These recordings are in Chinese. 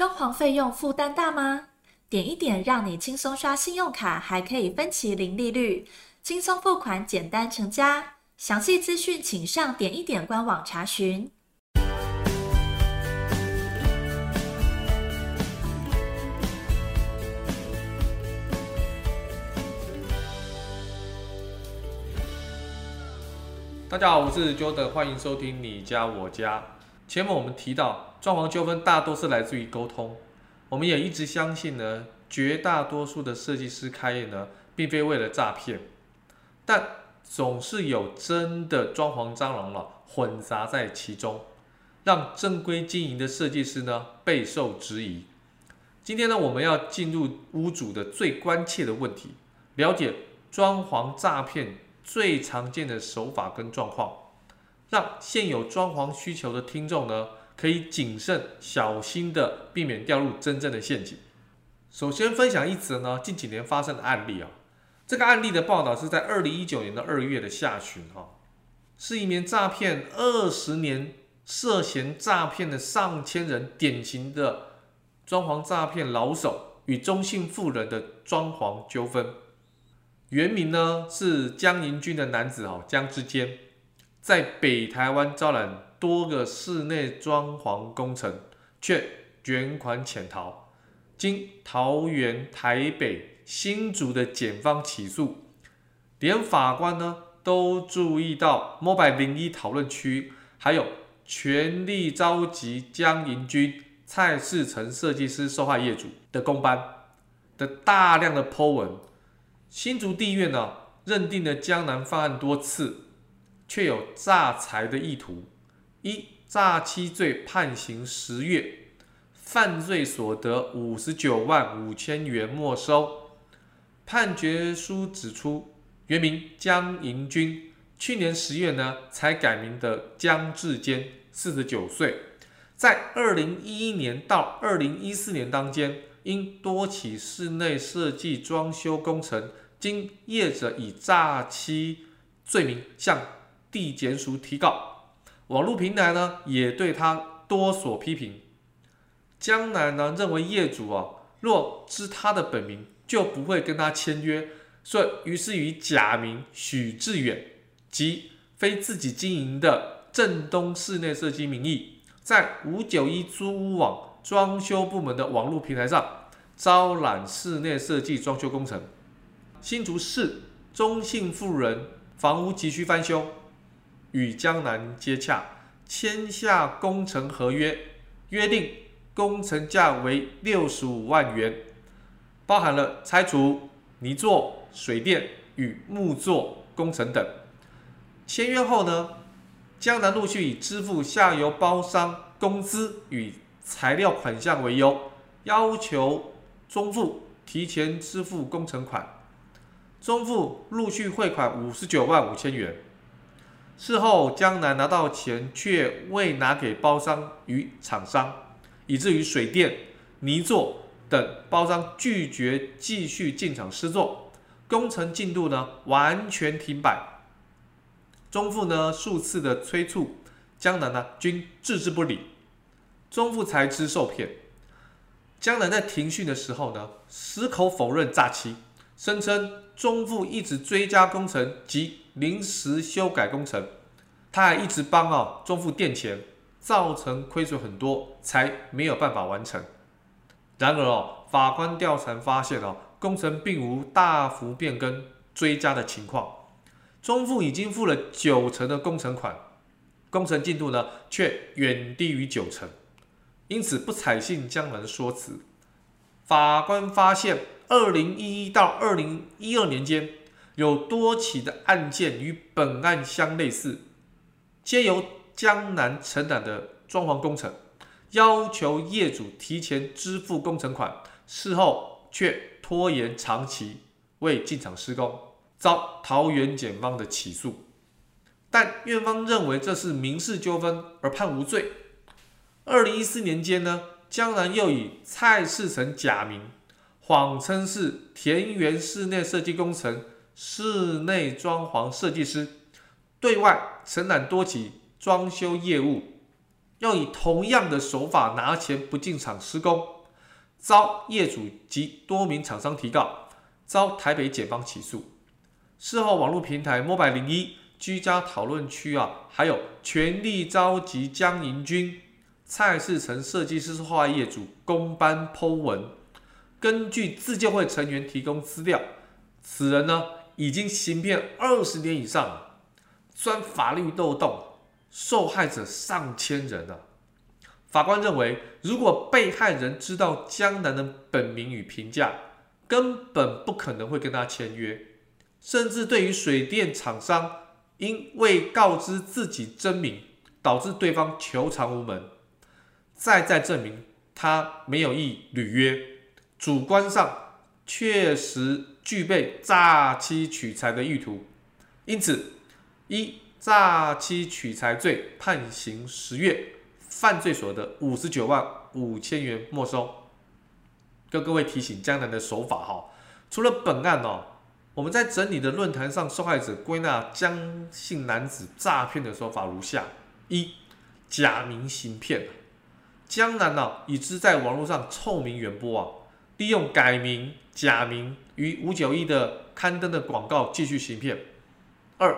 装潢费用负担大吗？点一点让你轻松刷信用卡，还可以分期零利率，轻松付款，简单成家。详细资讯请上点一点官网查询。大家好，我是 Jordan，欢迎收听你家我家。前面我们提到，装潢纠纷大多是来自于沟通。我们也一直相信呢，绝大多数的设计师开业呢，并非为了诈骗，但总是有真的装潢蟑螂了混杂在其中，让正规经营的设计师呢备受质疑。今天呢，我们要进入屋主的最关切的问题，了解装潢诈骗最常见的手法跟状况，让现有装潢需求的听众呢，可以谨慎小心的避免掉入真正的陷阱。首先分享一则呢近几年发生的案例啊，这个案例的报道是在二零一九年的二月的下旬哈，是一名诈骗二十年涉嫌诈骗的上千人典型的装潢诈骗老手与中性妇人的装潢纠纷。原名呢是江银军的男子哈江之坚，在北台湾招揽多个室内装潢工程，却卷款潜逃，经桃园、台北、新竹的检方起诉，连法官呢都注意到 Mobile 01讨论区，还有全力召集江银军、蔡世成设计师受害业主的公班的大量的 po 文。新竹地院呢，认定了江南犯案多次，却有诈财的意图，一诈欺罪判刑十月，犯罪所得五十九万五千元没收。判决书指出，原名江银军，去年十月呢才改名的江志坚，四十九岁，在二零一一年到二零一四年当间。因多起室内设计装修工程，经业者以诈欺罪名向地检署提告，网络平台呢也对他多所批评。江南呢认为业主啊若知他的本名，就不会跟他签约，所以于是以假名许志远及非自己经营的正东室内设计名义，在五九一租屋网。装修部门的网络平台上招揽室内设计装修工程，新竹市中信富人房屋急需翻修，与江南接洽，签下工程合约，约定工程价为六十五万元，包含了拆除泥作、水电与木作工程等。签约后呢，江南陆续以支付下游包商工资与材料款项为由，要求中富提前支付工程款，中富陆续汇款五十九万五千元。事后江南拿到钱却未拿给包商与厂商，以至于水电、泥作等包商拒绝继续进场施作，工程进度呢完全停摆。中富呢数次的催促，江南呢均置之不理。中富才知受骗，江南在庭讯的时候呢，矢口否认诈欺，声称中富一直追加工程及临时修改工程，他还一直帮啊中富垫钱，造成亏损很多，才没有办法完成。然而哦，法官调查发现哦，工程并无大幅变更追加的情况，中富已经付了九成的工程款，工程进度呢却远低于九成。因此不采信江男的说辞。法官发现，二零一一到二零一二年间，有多起的案件与本案相类似，皆由江南承揽的装潢工程，要求业主提前支付工程款，事后却拖延长期未进场施工，遭桃园检方的起诉。但院方认为这是民事纠纷，而判无罪。二零一四年间呢，江南又以蔡世成假名，谎称是田园室内设计工程室内装潢设计师，对外承揽多起装修业务，要以同样的手法拿钱不进场施工，遭业主及多名厂商提告，遭台北检方起诉。事后，网络平台 Mobile 零一居家讨论区啊，还有全力召集江银军、蔡世成设计师画业主工班剖文，根据自救会成员提供资料，此人呢已经行骗二十年以上，钻法律漏洞。受害者上千人啊！法官认为，如果被害人知道江南的本名与评价，根本不可能会跟他签约，甚至对于水电厂商，因未告知自己真名，导致对方求偿无门，再再证明他没有意履约，主观上确实具备诈欺取财的意图，因此一。诈欺取财罪判刑十月，犯罪所得五十九万五千元没收。跟各位提醒江南的手法哈，除了本案哦，我们在整理的论坛上，受害者归纳江姓男子诈骗的手法如下：一、假名行骗，江南呢已知在网络上臭名远播啊，利用改名、假名与五九一的刊登的广告继续行骗。二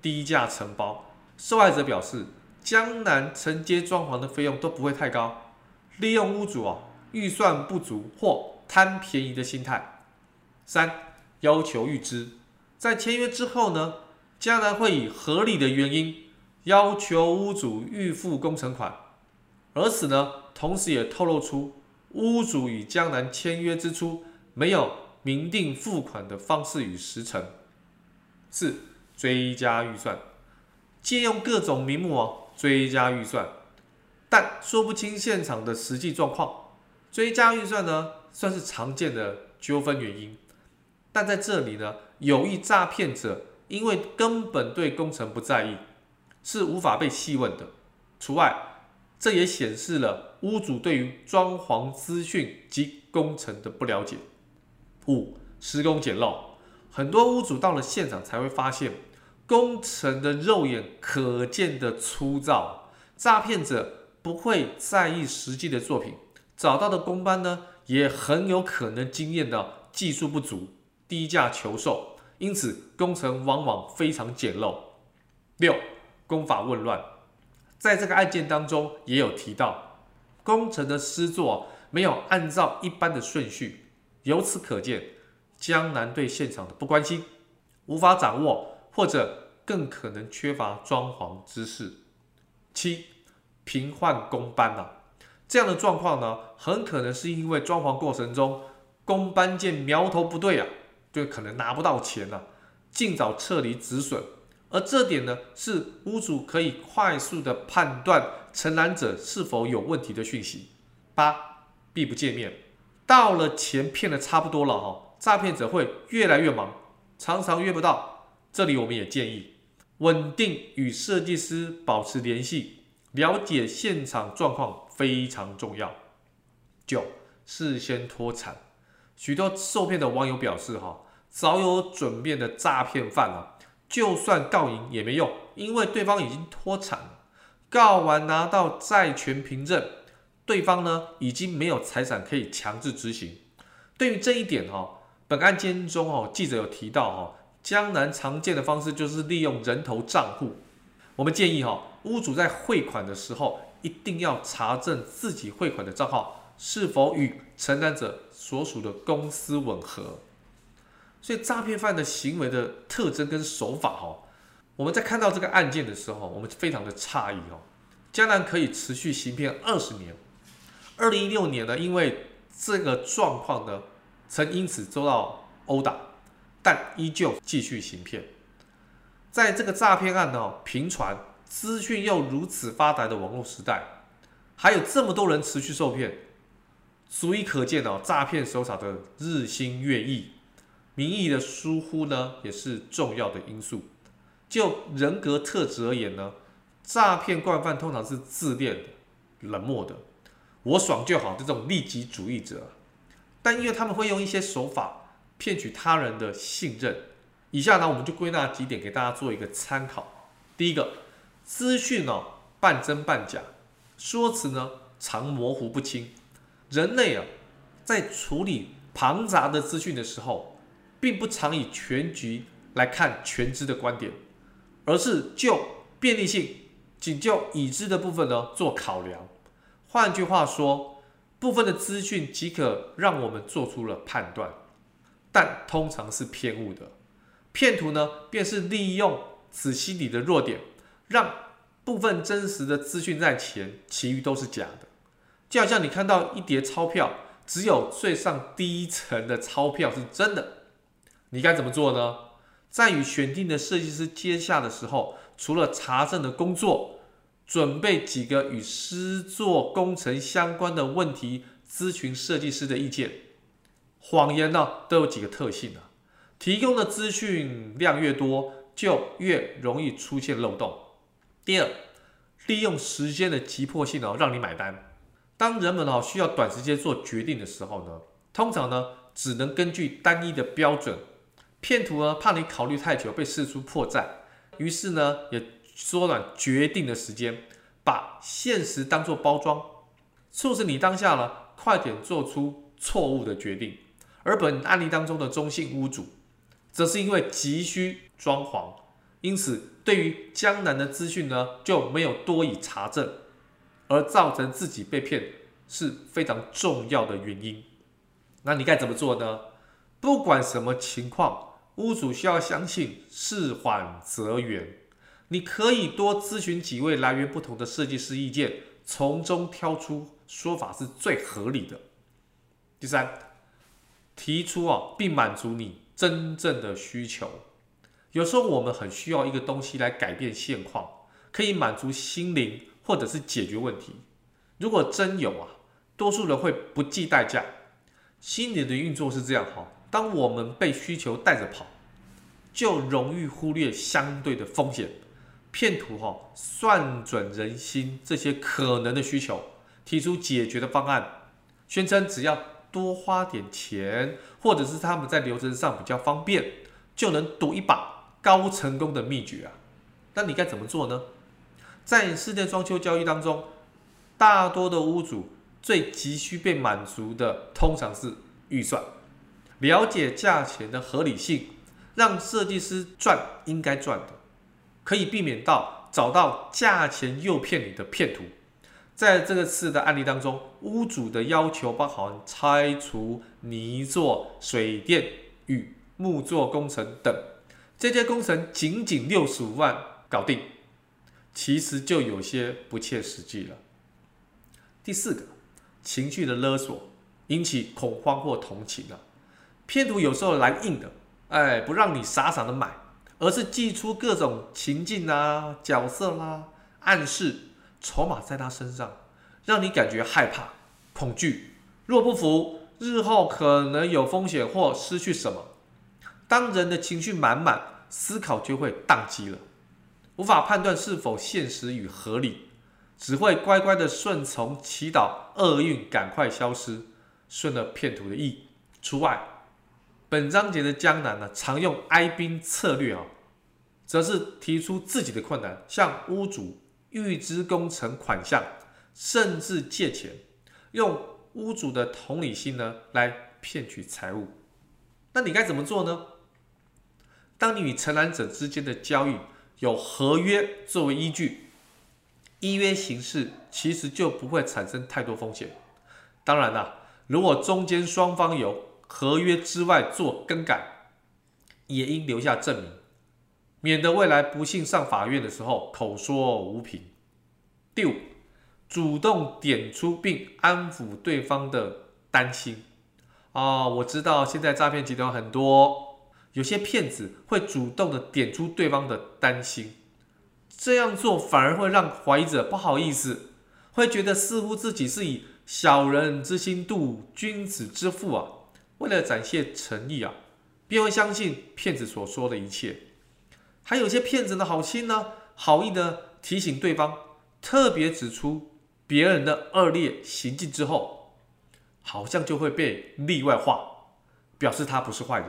低价承包，受害者表示，江南承接装潢的费用都不会太高，利用屋主哦预算不足或贪便宜的心态。三、要求预支，在签约之后呢，江南会以合理的原因要求屋主预付工程款，而此呢，同时也透露出屋主与江南签约之初没有明定付款的方式与时程。四。追加预算，借用各种名目哦，追加预算，但说不清现场的实际状况。追加预算呢，算是常见的纠纷原因，但在这里呢，有意诈骗者因为根本对工程不在意，是无法被细问的。除外，这也显示了屋主对于装潢资讯及工程的不了解。五、施工简陋，很多屋主到了现场才会发现。工程的肉眼可见的粗糙，诈骗者不会在意实际的作品，找到的工班呢，也很有可能经验到技术不足，低价求售，因此工程往往非常简陋。六，工法混乱，在这个案件当中也有提到，工程的施作没有按照一般的顺序，由此可见，江南对现场的不关心，无法掌握。或者更可能缺乏装潢知识。七，频换工班啊，这样的状况呢，很可能是因为装潢过程中工班见苗头不对啊，就可能拿不到钱了啊，尽早撤离止损。而这点呢，是屋主可以快速的判断承揽者是否有问题的讯息。八，避不见面，到了钱骗的差不多了哈，诈骗者会越来越忙，常常约不到。这里我们也建议，稳定与设计师保持联系，了解现场状况非常重要。九，事先脱产，许多受骗的网友表示，哈，早有准备的诈骗犯啊，就算告赢也没用，因为对方已经脱产了，告完拿到债权凭证，对方呢已经没有财产可以强制执行。对于这一点，哈，本案件中，哦，记者有提到，哈。江南常见的方式就是利用人头账户。我们建议哈，屋主在汇款的时候一定要查证自己汇款的账号是否与承担者所属的公司吻合。所以诈骗犯的行为的特征跟手法哈，我们在看到这个案件的时候，我们非常的诧异哦。江南可以持续行骗二十年，二零一六年呢，因为这个状况呢，曾因此遭到殴打。但依旧继续行骗，在这个诈骗案呢频传、资讯又如此发达的网络时代，还有这么多人持续受骗，足以可见哦，诈骗手法的日新月异，民意的疏忽呢也是重要的因素。就人格特质而言呢，诈骗惯犯通常是自恋的、冷漠的，我爽就好这种利己主义者，但因为他们会用一些手法。骗取他人的信任，以下呢，我们就归纳几点给大家做一个参考。第一个，资讯哦半真半假，说辞呢常模糊不清。人类啊，在处理庞杂的资讯的时候，并不常以全局来看全知的观点，而是就便利性，仅就已知的部分呢做考量。换句话说，部分的资讯即可让我们做出了判断，但通常是偏误的。骗徒呢，便是利用此心理的弱点，让部分真实的资讯在前，其余都是假的。就好像你看到一叠钞票，只有最上第一层的钞票是真的，你该怎么做呢？在与选定的设计师接洽的时候，除了查证的工作，准备几个与施作工程相关的问题，咨询设计师的意见。谎言呢，都有几个特性啊，提供的资讯量越多，就越容易出现漏洞。第二，利用时间的急迫性哦，让你买单。当人们哦需要短时间做决定的时候呢，通常呢只能根据单一的标准。骗徒呢怕你考虑太久被试出破绽，于是呢也缩短决定的时间，把现实当作包装，促使你当下呢快点做出错误的决定。而本案例当中的中信屋主，则是因为急需装潢，因此对于江南的资讯呢就没有多以查证。而造成自己被骗是非常重要的原因。那你该怎么做呢？不管什么情况，屋主需要相信事缓则圆。你可以多咨询几位来源不同的设计师意见，从中挑出说法是最合理的。第三，提出啊，并满足你真正的需求。有时候我们很需要一个东西来改变现况，可以满足心灵。或者是解决问题，如果真有啊，多数人会不计代价。心理的运作是这样哈，当我们被需求带着跑，就容易忽略相对的风险。骗徒哈算准人心这些可能的需求，提出解决的方案，宣称只要多花点钱，或者是他们在流程上比较方便，就能赌一把高成功的秘诀啊。那你该怎么做呢？在室内装修交易当中，大多的屋主最急需被满足的，通常是预算。了解价钱的合理性，让设计师赚应该赚的，可以避免到找到价钱诱骗你的骗徒。在这个次的案例当中，屋主的要求包含拆除、泥作、水电与木作工程等，这些工程仅仅六十五万搞定。其实就有些不切实际了。第四个，情绪的勒索，引起恐慌或同情了。骗徒有时候来硬的，哎，不让你傻傻的买，而是祭出各种情境啊、角色啦、暗示、筹码在他身上，让你感觉害怕、恐惧。若不服，日后可能有风险或失去什么。当人的情绪满满，思考就会宕机了。无法判断是否现实与合理，只会乖乖的顺从，祈祷厄运赶快消失，顺了骗徒的意。除外，本章节的江南呢，常用哀兵策略啊，则是提出自己的困难，向屋主预支工程款项，甚至借钱，用屋主的同理心呢来骗取财物。那你该怎么做呢？当你与承揽者之间的交易，有合约作为依据，依约行事其实就不会产生太多风险。当然啦，如果中间双方有合约之外做更改，也应留下证明，免得未来不幸上法院的时候口说无凭。第五，主动点出并安抚对方的担心。啊、我知道现在诈骗集团很多。有些骗子会主动的点出对方的担心，这样做反而会让怀疑者不好意思，会觉得似乎自己是以小人之心度君子之腹啊。为了展现诚意啊，便会相信骗子所说的一切。还有些骗子的好心呢，好意的提醒对方，特别指出别人的恶劣行径之后，好像就会被例外化，表示他不是坏人。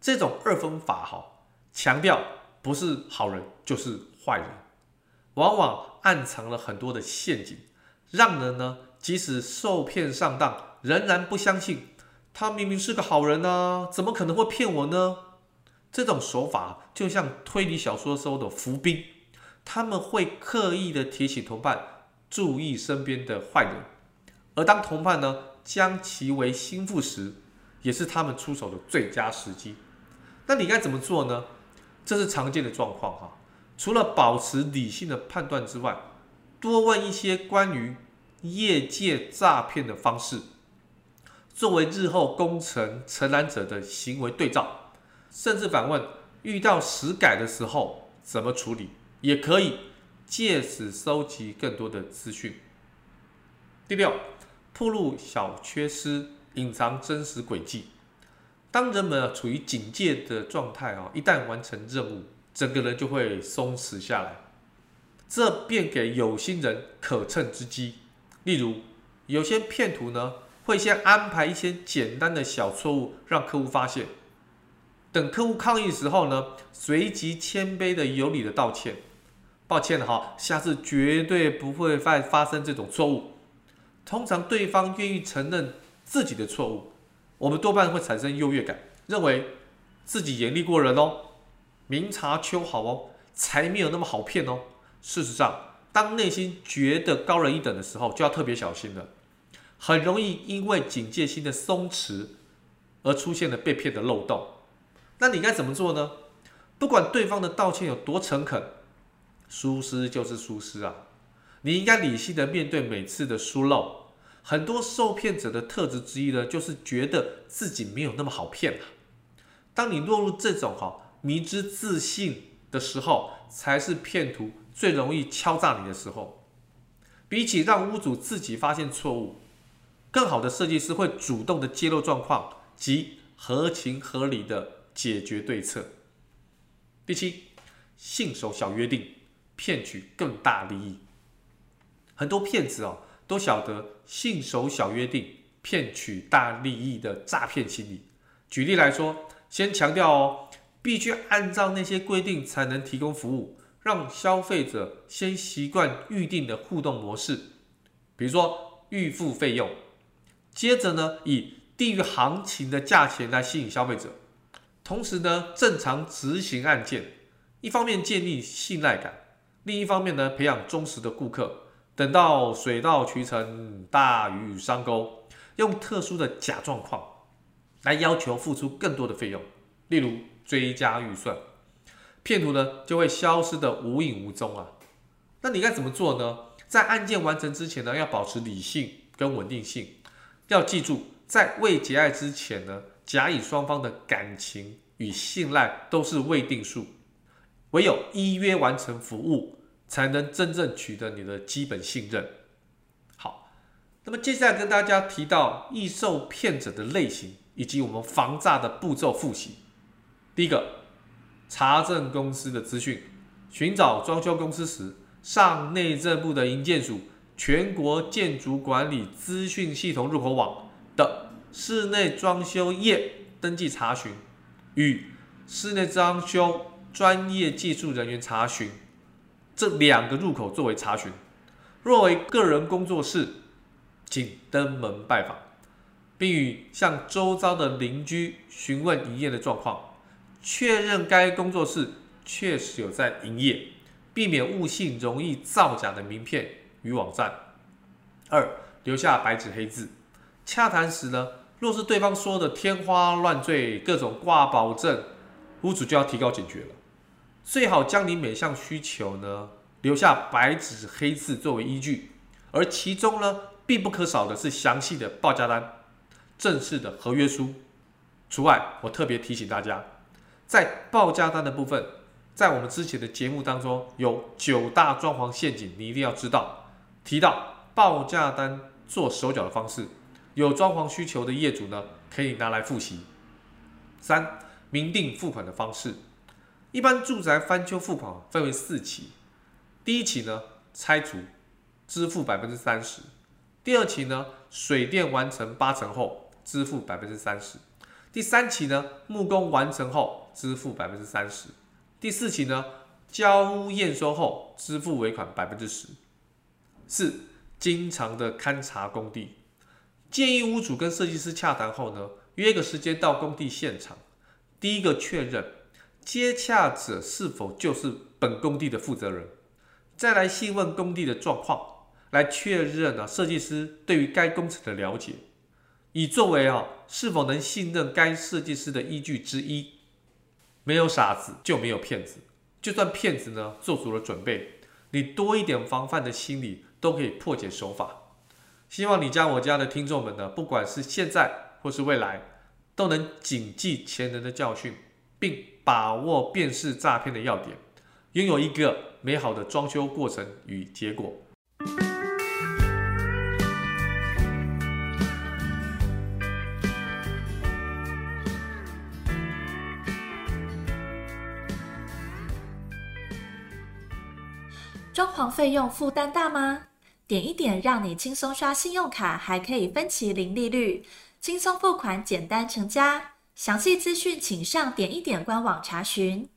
这种二分法哈，强调不是好人就是坏人，往往暗藏了很多的陷阱，让人呢即使受骗上当，仍然不相信。他明明是个好人啊，怎么可能会骗我呢？这种手法就像推理小说时候的伏兵，他们会刻意的提醒同伴注意身边的坏人，而当同伴呢将其为心腹时，也是他们出手的最佳时机。那你该怎么做呢？这是常见的状况哈。除了保持理性的判断之外，多问一些关于业界诈骗的方式，作为日后工程承揽者的行为对照，甚至反问遇到实改的时候怎么处理，也可以借此收集更多的资讯。第六，暴露小缺失，隐藏真实轨迹。当人们啊处于警戒的状态啊，一旦完成任务，整个人就会松弛下来，这便给有心人可乘之机。例如，有些骗徒呢，会先安排一些简单的小错误，让客户发现。等客户抗议的时候呢，随即谦卑的、有礼的道歉。抱歉哈，下次绝对不会再发生这种错误。通常对方愿意承认自己的错误，我们多半会产生优越感，认为自己严厉过人哦，明察秋毫哦，才没有那么好骗哦。事实上，当内心觉得高人一等的时候，就要特别小心了，很容易因为警戒心的松弛而出现了被骗的漏洞。那你该怎么做呢？不管对方的道歉有多诚恳，疏失就是疏失啊，你应该理性的面对每次的疏漏。很多受骗者的特质之一呢，就是觉得自己没有那么好骗啊。当你落入这种哈迷之自信的时候，才是骗徒最容易敲诈你的时候，比起让屋主自己发现错误，更好的设计师会主动的揭露状况及合情合理的解决对策。第七，信守小约定，骗取更大利益。很多骗子哦都晓得信守小约定，骗取大利益的诈骗心理。举例来说，先强调哦，必须按照那些规定才能提供服务。让消费者先习惯预定的互动模式，比如说预付费用，接着呢以低于行情的价钱来吸引消费者，同时呢正常执行案件，一方面建立信赖感，另一方面呢培养忠实的顾客。等到水到渠成、大鱼上钩，用特殊的假状况来要求付出更多的费用，例如追加预算。骗徒呢就会消失得无影无踪啊。那你该怎么做呢？在案件完成之前呢，要保持理性跟稳定性。要记住，在未结案之前呢，甲乙双方的感情与信赖都是未定数。唯有依约完成服务，才能真正取得你的基本信任。好，那么接下来跟大家提到易受骗者的类型以及我们防诈的步骤复习。第一个。查证公司的资讯，寻找装修公司时，上内政部的营建署全国建筑管理资讯系统入口网的室内装修业登记查询，与室内装修专业技术人员查询这两个入口作为查询。若为个人工作室，请登门拜访，并与向周遭的邻居询问营业的状况。确认该工作室确实有在营业，避免误信容易造假的名片与网站。二、留下白纸黑字。洽谈时呢，若是对方说的天花乱坠、各种挂保证，屋主就要提高警觉了。最好将你每项需求呢留下白纸黑字作为依据，而其中呢必不可少的是详细的报价单、正式的合约书。除外，我特别提醒大家。在报价单的部分，在我们之前的节目当中有九大装潢陷阱，你一定要知道。提到报价单做手脚的方式，有装潢需求的业主呢，可以拿来复习。三、明定付款的方式，一般住宅翻修付款分为四期，第一期呢拆除，支付百分之三十；第二期呢水电完成八成后，支付百分之三十；第三期呢木工完成后。支付百分之三十，第四期呢，交屋验收后支付尾款百分之十。四、经常的勘察工地。建议屋主跟设计师洽谈后呢，约个时间到工地现场。第一个确认接洽者是否就是本工地的负责人，再来细问工地的状况，来确认啊设计师对于该工程的了解，以作为啊是否能信任该设计师的依据之一。没有傻子就没有骗子，就算骗子呢做足了准备，你多一点防范的心理都可以破解手法。希望你家我家的听众们呢，不管是现在或是未来，都能谨记前人的教训，并把握辨识诈骗的要点，拥有一个美好的装修过程与结果。装潢费用负担大吗？点一点让你轻松刷信用卡，还可以分期零利率，轻松付款，简单成家。详细资讯请上点一点官网查询。